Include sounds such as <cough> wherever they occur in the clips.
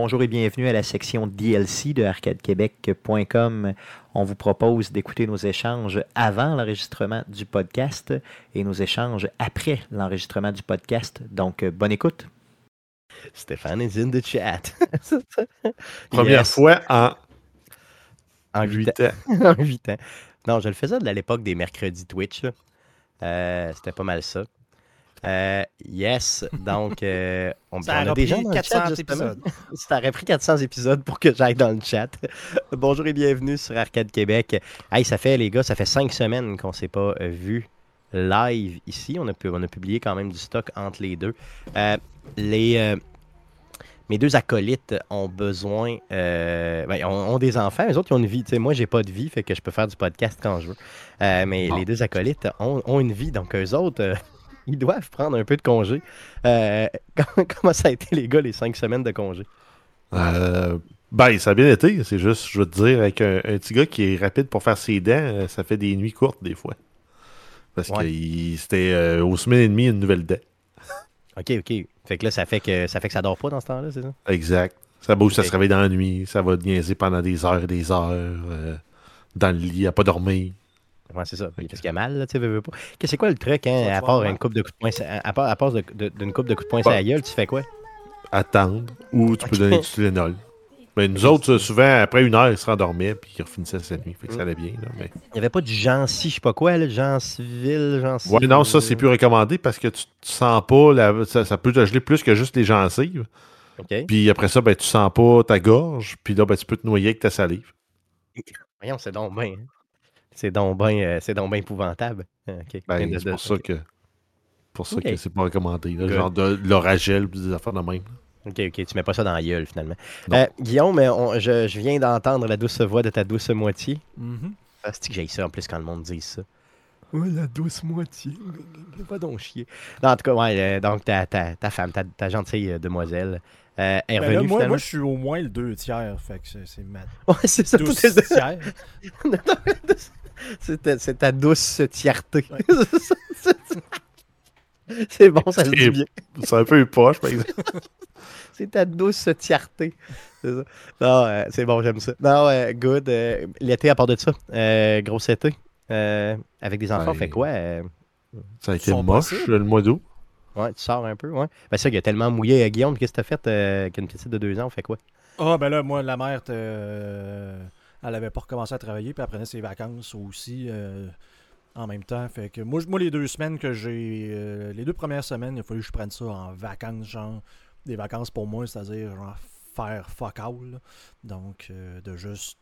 bonjour et bienvenue à la section DLC de arcadequebec.com. On vous propose d'écouter nos échanges avant l'enregistrement du podcast et nos échanges après l'enregistrement du podcast. Donc, euh, bonne écoute. Stéphane is in the chat. <laughs> Première Yes. fois en En 8 8 ans. <laughs> En 8 ans. Non, je le faisais de l'époque des mercredis Twitch. Euh, C'était pas mal ça. Euh, yes, donc euh, <laughs> on, Ça on a le 400 chat, justement. épisodes. <laughs> Ça aurait pris 400 épisodes pour que j'aille dans le chat. <laughs> Bonjour et bienvenue sur Arcade Québec. Hey, ça fait, les gars, ça fait cinq semaines qu'on s'est pas euh, vu live ici. On a, pu- on a publié quand même du stock entre les deux. Euh, les, euh, mes deux acolytes ont besoin, euh, ben, ont, ont des enfants. Les autres, ils ont une vie. Tu sais, moi, j'ai pas de vie, fait que je peux faire du podcast quand je veux. Euh, mais Bon. les deux acolytes ont, ont une vie, donc eux autres, euh, ils doivent prendre un peu de congé. Euh, <laughs> comment, ça a été, les gars, les cinq semaines de congé? Euh, ben, ça a bien été. C'est juste, je veux te dire, avec un, un petit gars qui est rapide pour faire ses dents, euh, ça fait des nuits courtes des fois. Parce Ouais. que c'était euh, aux semaines et demie une nouvelle dent. OK, OK. Fait que là, ça fait que ça fait que ça dort pas dans ce temps-là, c'est ça? Exact. Ça bouge, ça se réveille dans la nuit, ça va niaiser pendant des heures et des heures. euh, dans le lit, à pas dormir. Ouais, c'est ça. Qu'est-ce qu'il y a mal, là, tu veux, veux pas. Que- C'est quoi le truc, hein, à part une coupe de coups de poing, à part, à part de- de- d'une coupe de coups de poing sur la gueule, tu fais quoi? Attendre. Ou tu peux donner du Tylenol. Mais nous autres, souvent, après une heure, ils se rendormaient puis ils refinissaient cette nuit. Fait que ça allait bien. Là, mais... Il n'y avait pas du Jancy, je sais pas quoi, là, Janciville, Jancy. Ouais, non, ça, c'est plus recommandé parce que tu, tu sens pas, la- ça, ça peut te geler plus que juste les gencives. Puis après ça, ben, tu sens pas ta gorge. Puis là, ben, tu peux te noyer avec ta salive. Voyons, c'est donc bien. C'est donc bien euh, c'est donc bien épouvantable. OK. Ben, c'est pour ça que. Pour ça que c'est pas recommandé. là, genre de l'oragel puis des affaires de même. OK, OK, tu mets pas ça dans la gueule, finalement. Euh, Guillaume, on- je, je viens d'entendre la douce voix de ta douce moitié. Mhm. Ah, c'est que j'ai ça en plus quand le monde dit ça? Ouais, la douce moitié. <laughs> Pas donc chier. Non, en tout cas, ouais, euh, donc ta, ta, ta femme, ta, ta gentille euh, demoiselle, euh, est Ben revenue là, moi, finalement? moi, je suis au moins le deux tiers, fait que c'est c'est ma Ouais, c'est ça. douce tiers. <laughs> c'est ta, c'est ta douce tierté. Ouais. <laughs> c'est bon, ça se dit C'est- bien. C'est un peu poche, par exemple. <laughs> C'est ta douce tierté. C'est ça. Non, euh, c'est bon, j'aime ça. Non, euh, good. euh, L'été, à part de ça, euh, gros été. euh, avec des enfants, Ouais. fait quoi? euh, Ça a été sont moche possibles. le mois d'août. ouais, tu sors un peu, ouais. Ben ça, il a tellement mouillé. euh, Guillaume, qu'est-ce que t'as fait euh, avec une petite de deux ans? On fait quoi? Ah, ben là, moi, la mère, euh, elle avait pas recommencé à travailler, puis elle prenait ses vacances aussi euh, en même temps. Fait que moi, moi les deux semaines que j'ai. euh, les deux premières semaines, il a fallu que je prenne ça en vacances, genre. Des vacances pour moi, c'est-à-dire, genre, faire fuck all. Donc, euh, de juste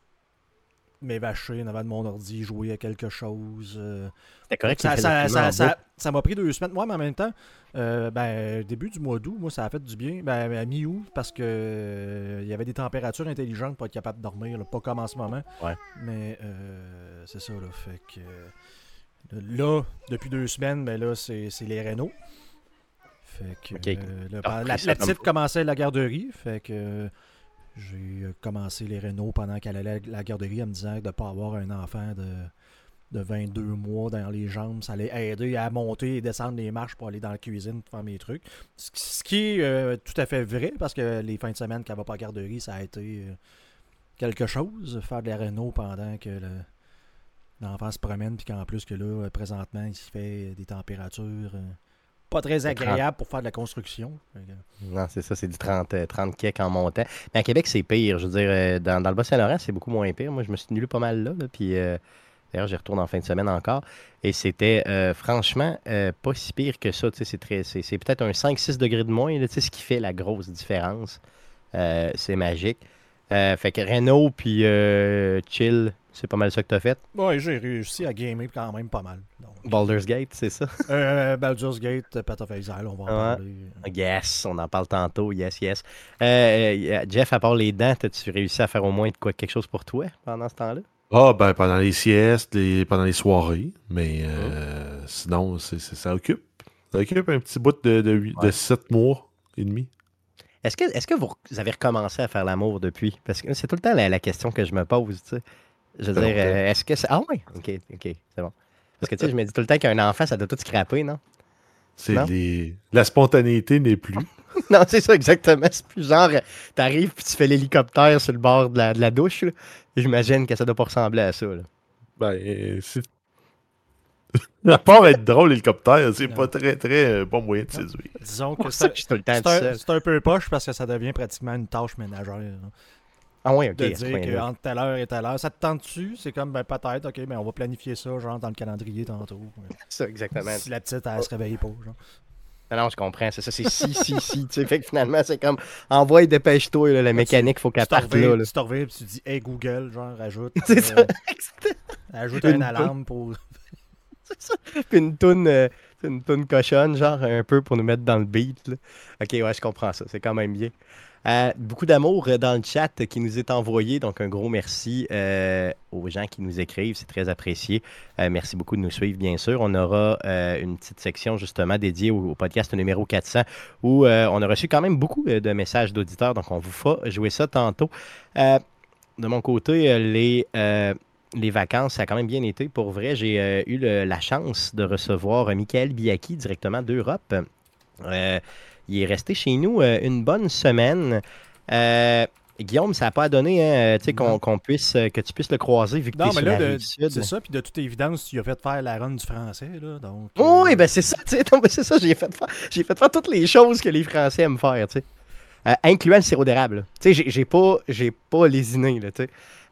m'évacher en avant de mon ordi, jouer à quelque chose. euh, C'était correct ça, ça, ça, ça, m'a pris deux semaines. Moi, mais en même temps, euh, ben, début du mois d'août, moi, ça a fait du bien. Ben, à mi-août, parce que euh, il y avait des températures intelligentes pour être capable de dormir. là. Pas comme en ce moment. Ouais. Mais euh, c'est ça, là. Fait que. Là, depuis deux semaines, ben là, c'est les Renault. Fait que. Là, Ah, la, la petite commençait la garderie. Fait que. J'ai euh, commencé les Renault pendant qu'elle allait à la garderie en me disant de ne pas avoir un enfant de, de 22 mois dans les jambes. Ça allait aider à monter et descendre les marches pour aller dans la cuisine pour faire mes trucs. Ce qui- est euh, tout à fait vrai parce que les fins de semaine qu'elle va pas à la garderie, ça a été euh, quelque chose. Faire de la pendant que le- l'enfant se promène puis qu'en plus que là, présentement, il se fait des températures pas très agréables pour faire de la construction. Non, c'est ça, c'est du 30, euh, 30 kek en montant. Mais à Québec, c'est pire. Je veux dire, euh, dans, dans le Bas-Saint-Laurent, c'est beaucoup moins pire. Moi, je me suis tenu pas mal là. là, puis euh, d'ailleurs, j'y retourne en fin de semaine encore. Et c'était euh, franchement euh, pas si pire que ça. C'est très- c'est c'est peut-être un 5-6 degrés de moins. là, ce qui fait la grosse différence. Euh, c'est magique. Euh, fait que Renault puis euh, Chill, c'est pas mal ça que t'as fait? Ouais, j'ai réussi à gamer quand même pas mal. Donc, Baldur's Gate, c'est ça? <laughs> euh, Baldur's Gate, Path of Exile, on va en Ouais. parler. Yes, on en parle tantôt. Yes, yes. Euh, euh, Jeff, à part les dents, as-tu réussi à faire au moins de quoi, quelque chose pour toi pendant ce temps-là? Ah, ben, pendant les siestes, les- pendant les soirées. Mais euh, sinon, ça occupe. Ça occupe un petit bout de, de, huit- de Ouais. 7 mois et demi. Est-ce que, est que vous, vous avez recommencé à faire l'amour depuis? Parce que c'est tout le temps la, la question que je me pose, tu sais. Je veux dire, euh, est-ce que c'est... Ah ouais? OK, OK, c'est bon. Parce que, tu sais, je me dis tout le temps qu'un enfant, ça doit tout scraper, non? C'est Non? les... La spontanéité n'est plus. <laughs> non, c'est ça, exactement. C'est plus genre, euh, t'arrives puis tu fais l'hélicoptère sur le bord de la, de la douche. là. J'imagine que ça doit pas ressembler à ça. là. Ben, euh, c'est. <laughs> à part être drôle, l'hélicoptère, c'est pas très, très euh, bon moyen de séduire. Disons que ça c'est que je suis tout le temps c'est tout un, un peu poche parce que ça devient pratiquement une tâche ménagère. là. Ah ouais, ok. de dire qu'entre telle heure et telle heure, ça te tente dessus, c'est comme ben peut-être, ok, mais on va planifier ça, genre dans le calendrier tantôt. <laughs> Ça, exactement. Si la petite, elle se réveille pas, genre. Non, non, je comprends. C'est ça, c'est si, si, si. Tu sais, fait que finalement, c'est comme envoie, dépêche-toi, là, la mécanique, faut qu'elle parte là. tu te revives, puis tu dis, hey Google, genre, ajoute, <laughs> C'est euh, ça. ajoute Une alarme pour. <laughs> Puis une toune, euh, une toune cochonne, genre un peu pour nous mettre dans le beat. là. Ok, ouais, je comprends ça. C'est quand même bien. Beaucoup d'amour euh, dans le chat qui nous est envoyé. Donc, un gros merci euh, aux gens qui nous écrivent. C'est très apprécié. Euh, merci beaucoup de nous suivre, bien sûr. On aura une petite section justement dédiée au, podcast numéro 400 où on a reçu quand même beaucoup de messages d'auditeurs. Donc, on vous fera jouer ça tantôt. De mon côté, les, les vacances, ça a quand même bien été. Pour vrai, j'ai eu le- la chance de recevoir Michael Biaki directement d'Europe. Il est resté chez nous euh, une bonne semaine. Euh, Guillaume, ça n'a pas donné hein, sais, qu'on puisse, euh, que tu puisses le croiser vu que tu Non, mais là, c'est ça, puis de toute évidence, tu as fait faire la run du français, là, donc... Oui, euh, ben c'est ça, tu sais, <laughs> non, c'est ça, j'ai fait faire, fait faire toutes les choses que les Français aiment faire, tu sais. Euh, incluant le sirop d'érable. là. Tu sais, j'ai- pas, pas lésiné, là.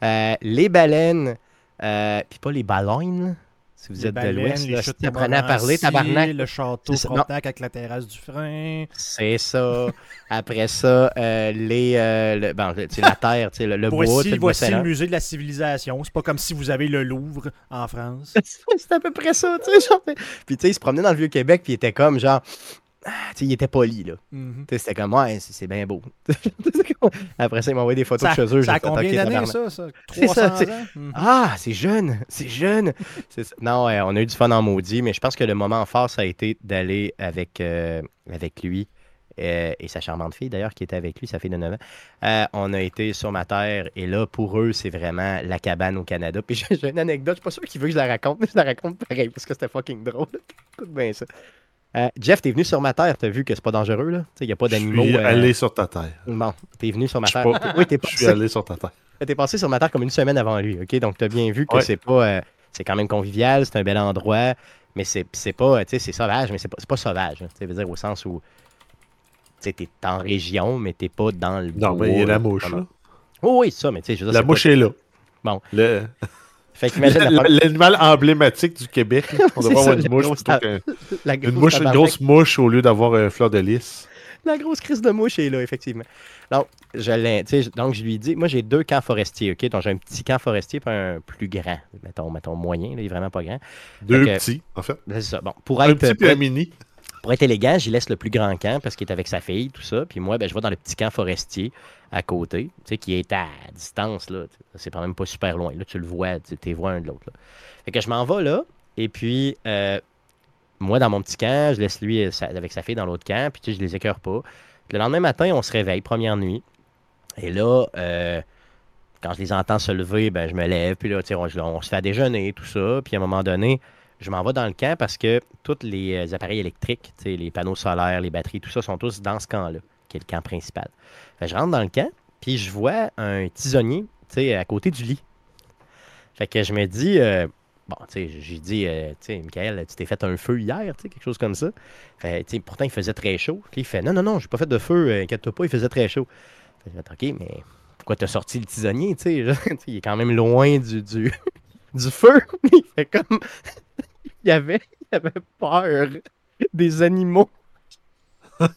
Euh, les baleines, euh, puis pas les baleines, là, si vous les êtes de l'Ouest, là, si t'apprenais à parler, tabarnak. Le château. Frontenac avec la terrasse du frein. C'est ça. Après ça, euh, les, euh, le- bon, la terre, le, le Voici, bois voici le musée de la civilisation. C'est pas comme si vous avez le Louvre en France. <laughs> C'est à peu près ça, tu sais. genre. Puis tu sais, il se promenait dans le Vieux-Québec, puis il était comme genre. Ah, il était poli, là. Sais, C'était comme, ouais, c'est bien beau. <laughs> Après ça, il m'a envoyé des photos Ça, de chez eux. ça a combien d'années, ça, ça? C'est 300 ça, tu sais. ans? Mhm. Ah, c'est jeune, c'est jeune. <laughs> Non, ouais, on a eu du fun en maudit, mais je pense que le moment fort, ça a été d'aller avec, euh, avec lui euh, et sa charmante fille, d'ailleurs, qui était avec lui, sa fille de 9 ans. Euh, on a été sur ma terre et là, pour eux, c'est vraiment la cabane au Canada. Puis j'ai <laughs> j'ai une anecdote, je suis pas sûr qu'il veut que je la raconte, mais je la raconte pareil parce que c'était fucking drôle. Écoute bien ça. Euh, Jeff, t'es venu sur ma terre, t'as vu que c'est pas dangereux, là? Il n'y a pas Je d'animaux. suis euh, allé sur ta terre. Bon, t'es venu sur ma Je terre. pas- Oui, t'es Je suis passé, allé sur ta terre. t'es passé sur ma terre comme une semaine avant lui, ok? Donc t'as bien vu que Ouais. c'est pas. euh, c'est quand même convivial, c'est un bel endroit, mais c'est c'est pas. Tu sais, c'est sauvage, mais c'est pas, c'est pas sauvage. hein. Tu veut dire au sens où. Tu sais, t'es en région, mais t'es pas dans le. Non, mais il y a bois, la mouche, là. Oh, oui, c'est ça, mais tu sais, je veux dire. La mouche pas- est là. Bon. Le- Fait <laughs> L'animal emblématique du Québec. là. On devrait <laughs> avoir une mouche grosse ta- la Une grosse mouche, une grosse mouche au lieu d'avoir un fleur de lys. La grosse crise de mouche est là, effectivement. Donc, je donc, je lui dis, moi, j'ai deux camps forestiers, OK? Donc, j'ai un petit camp forestier et un plus grand. Mettons, mettons moyen, là, il est vraiment pas grand. Deux que- petits, en fait. C'est ça. Bon, pour Un être, petit puis un mini. Pour être élégant, j'y laisse le plus grand camp parce qu'il est avec sa fille, tout ça. Puis moi, ben, je vais dans le petit camp forestier à côté, tu sais, qui est à distance, là. C'est quand même pas super loin. Là, tu le vois, tu les vois un de l'autre. Fait que je m'en vais là, et puis euh, moi, dans mon petit camp, je laisse lui euh, avec sa fille dans l'autre camp, puis tu sais, je les écœure pas. Puis le lendemain matin, on se réveille, première nuit. Et là, euh, quand je les entends se lever, ben, je me lève, puis là, on, on se fait à déjeuner, tout ça. Puis à un moment donné, je m'en vais dans le camp parce que tous les euh, appareils électriques, les panneaux solaires, les batteries, tout ça, sont tous dans ce camp-là, qui est le camp principal. Je rentre dans le camp, puis je vois un tisonnier, à côté du lit. Fait que je me dis, euh, bon, tu sais, j'ai dit, euh, tu Michael, tu t'es fait un feu hier, tu sais, quelque chose comme ça. Fait, pourtant, il faisait très chaud. Il fait, non, non, non, j'ai pas fait de feu, inquiète-toi pas, il faisait très chaud. Fait je ok, mais pourquoi t'as sorti le tisonnier, tu <laughs> il est quand même loin du, du, du feu. <laughs> il fait comme, <laughs> il avait, il avait peur des animaux. <laughs> comme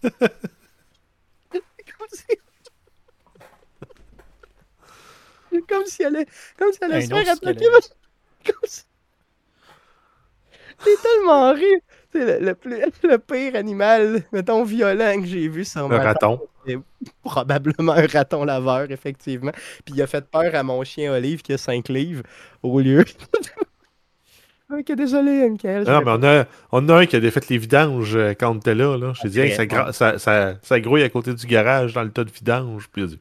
si... Comme si elle allait, comme si elle allait se faire attaquer. Comme si- C'est tellement rire. C'est le, le plus- <laughs> le pire animal, mettons, violent que j'ai vu sur Un raton. probablement un raton laveur, effectivement. Puis il a fait peur à mon chien Olive qui a 5 livres au lieu. <laughs> ok, désolé, Michael. Non, mais on a, on a un qui a défait les vidanges euh, quand on était là. là. Je hey, ça, gra- ça, ça, ça grouille à côté du garage dans le tas de vidange. Puis il a dit,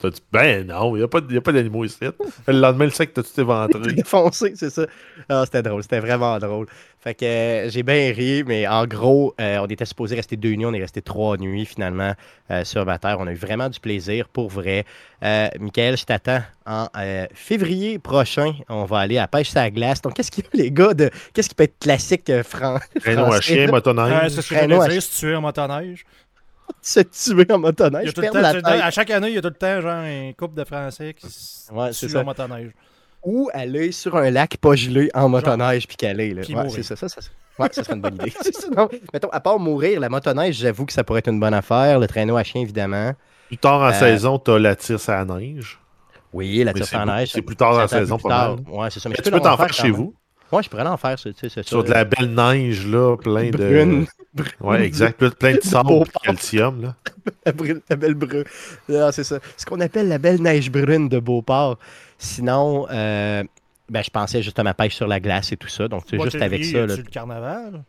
T'as dit, ben non, il n'y a pas, y a pas d'animaux ici. Le lendemain, le sac, t'as tout éventré. <laughs> défoncé, c'est ça. Ah, c'était drôle, c'était vraiment drôle. Fait que euh, j'ai bien ri, mais en gros, euh, on était supposé rester deux nuits, on est resté trois nuits finalement euh, sur ma terre. On a eu vraiment du plaisir, pour vrai. Euh, Michael, je t'attends en euh, février prochain. On va aller à pêche sur la glace. Donc, qu'est-ce qu'il y a, les gars, de qu'est-ce qui peut être classique euh, fran- Traîneau à français, chien, motoneige. C'est ce que j'allais à dire, si tu es en motoneige. Se tuer en motoneige, perdre la tête. à chaque année, il y a tout le temps genre un couple de Français qui se Ouais, tuent en motoneige. Ou aller sur un lac pas gelé en motoneige puis caler. Là. Puis Ouais, mourir. c'est ça, ça, ça, ouais, ça serait une bonne idée. <laughs> C'est ça, non. Mettons, à part mourir, la motoneige, j'avoue que ça pourrait être une bonne affaire. Le traîneau à chien, évidemment. Plus tard en Euh, saison, t'as la tire à la neige. Oui, la en beau- neige. c'est plus tard attend saison, plus pas tard. mal. Ouais, c'est ça. Mais, Mais je tu peux t'en faire chez même. vous. Ouais, je pourrais l'en faire, c'est c'est ça. Sur de la belle neige, là, plein de. Brune. <laughs> Ouais, exact. Plein- de <laughs> sable et de calcium, là. La, brune- la belle brune. Non, c'est ça. Ce qu'on appelle la belle neige brune de Beauport. Sinon, euh, ben, je pensais justement pêche sur la glace et tout ça. Donc, c'est Moi, juste avec ça. là. Tu le carnaval?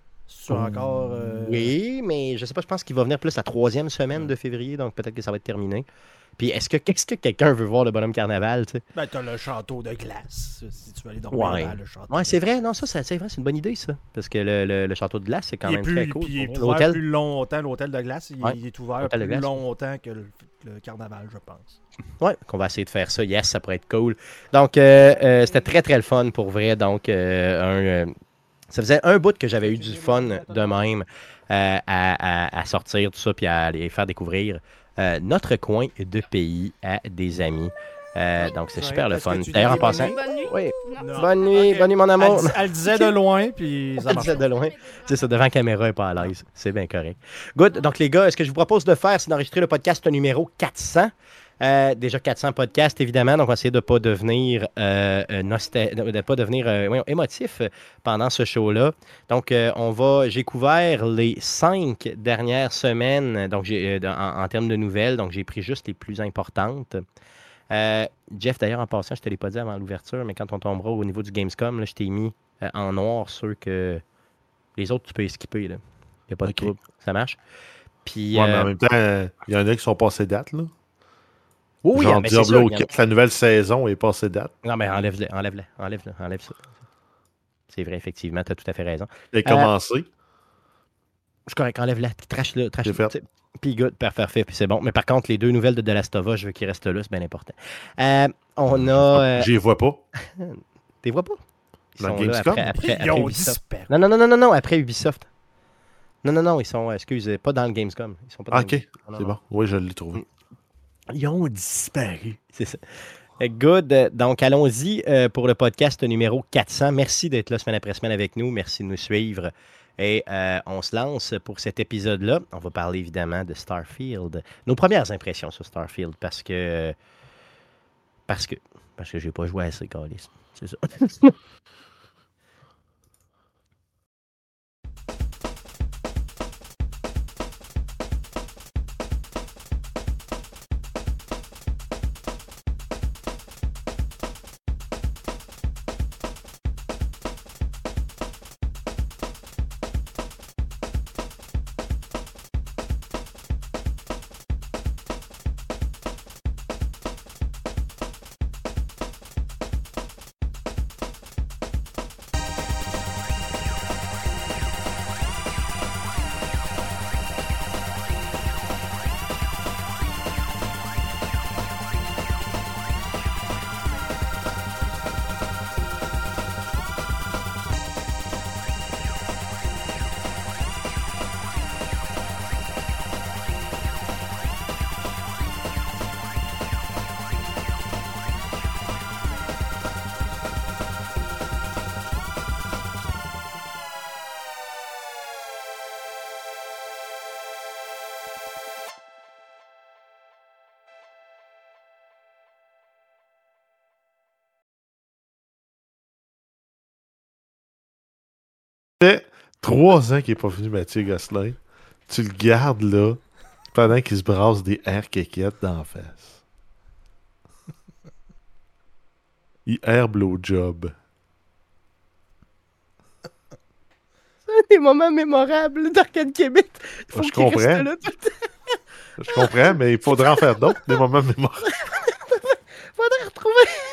Encore. euh, Oui, mais je sais pas, je pense qu'il va venir plus la troisième semaine de février, donc peut-être que ça va être terminé. Puis est-ce que qu'est-ce que quelqu'un veut voir le bonhomme carnaval, tu sais? Ben, t'as le château de glace, si tu veux aller dormir Ouais. dans le château. Ouais, c'est vrai, non, ça, c'est vrai, c'est une bonne idée, ça. Parce que le, le- le château de glace, c'est quand il même plus, très cool. puis il est ouvert plus longtemps, l'hôtel de glace, il, Ouais, il est ouvert plus longtemps que le, le carnaval, je pense. <laughs> ouais, qu'on va essayer de faire ça. Yes, ça pourrait être cool. Donc, euh, euh, c'était très, très le fun pour vrai. Donc, euh, un, ça faisait un bout que j'avais eu du fun de même euh, à, à- à sortir tout ça puis à les faire découvrir euh, notre coin de pays à des amis. Euh, donc, c'est Ouais, super le fun. D'ailleurs, en passant. bonne nuit. Oui. Non. Bonne nuit, bonne nuit, mon amour. elle disait de <laughs> loin, puis ça Elle disait de loin. C'est ça, devant la caméra, elle est pas à l'aise. C'est bien correct. Good. Donc, les gars, ce que je vous propose de faire, c'est d'enregistrer le podcast numéro 400. Euh, déjà 400 podcasts, évidemment. Donc, on va essayer de ne pas devenir, euh, euh, de pas devenir voyons, émotif pendant ce show-là. Donc, on va. J'ai couvert les cinq dernières semaines donc j'ai, en, en termes de nouvelles. Donc, j'ai pris juste les plus importantes. Jeff, d'ailleurs, en passant, je ne te l'ai pas dit avant l'ouverture, mais quand on tombera au niveau du Gamescom, là, je t'ai mis en noir ceux que. Les autres, tu peux les skipper. Il n'y a pas de trouble. Ça marche. Puis. Ouais, mais en même temps, euh, il y en a qui sont passés date, là. Oui, oui, Genre mais c'est Diablo sûr, il y en a- 4, la nouvelle saison est passée date. Non, mais enlève-le, enlève-le, enlève-le, enlève ça. C'est vrai, effectivement, tu as tout à fait raison. Il a commencé. C'est correct, enlève-la, trash-le, trash-le. C'est. Puis good, parfait, parfait, puis c'est bon. Mais par contre, les deux nouvelles de The Last of Us, je veux qu'ils restent là, c'est bien important. Euh, on a... euh, Je les vois pas. <laughs> T'es vois pas? Ils Dans sont là Gamescom? après, Ubisoft. Non, non, non, non, non, non, après Ubisoft. Non, non, non, ils sont, excusez, pas dans le Gamescom. Ils sont pas dans Ah, le ok, c'est bon. Oui, je l'ai trouvé. Ils ont disparu. C'est ça. Euh, Good. Euh, Donc, allons-y euh, pour le podcast numéro 400. Merci d'être là semaine après semaine avec nous. Merci de nous suivre. Et euh, on se lance pour cet épisode-là. On va parler évidemment de Starfield. Nos premières impressions sur Starfield parce que. Parce que. Parce que j'ai pas joué assez, Calis. C'est ça. <laughs> trois ans qu'il n'est pas venu Mathieu Gosselin. Tu le gardes là pendant qu'il se brasse des airs kékettes dans la face. Il air blowjob. des moments mémorables d'Arcade Québec. Faut je comprends. là tout le temps. Je comprends, mais il faudrait en faire d'autres, des moments mémorables. <laughs> Faudrait retrouver.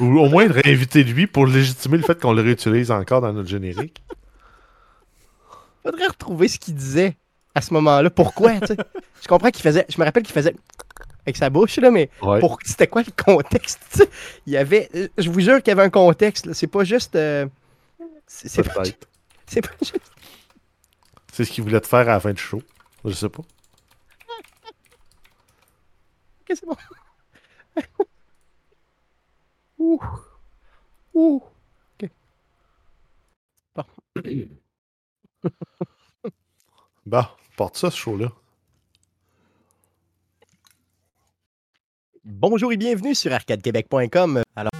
Ou au moins de réinviter lui pour légitimer le fait qu'on le réutilise encore dans notre générique. <laughs> Faudrait retrouver ce qu'il disait à ce moment-là. Pourquoi, tu sais? Je comprends qu'il faisait. Je me rappelle qu'il faisait avec sa bouche, là, mais Ouais. pour c'était quoi le contexte? tu sais? Il y avait. Je vous jure qu'il y avait un contexte. C'est pas juste. euh, c'est pas, <laughs> c'est pas juste. C'est ce qu'il voulait te faire à la fin du show. Je sais pas. Ok, c'est bon. Ouh. Ouh. Ok. Bon. <coughs> Bah, porte ça, ce show-là. Bonjour et bienvenue sur arcadequebec.com. Alors,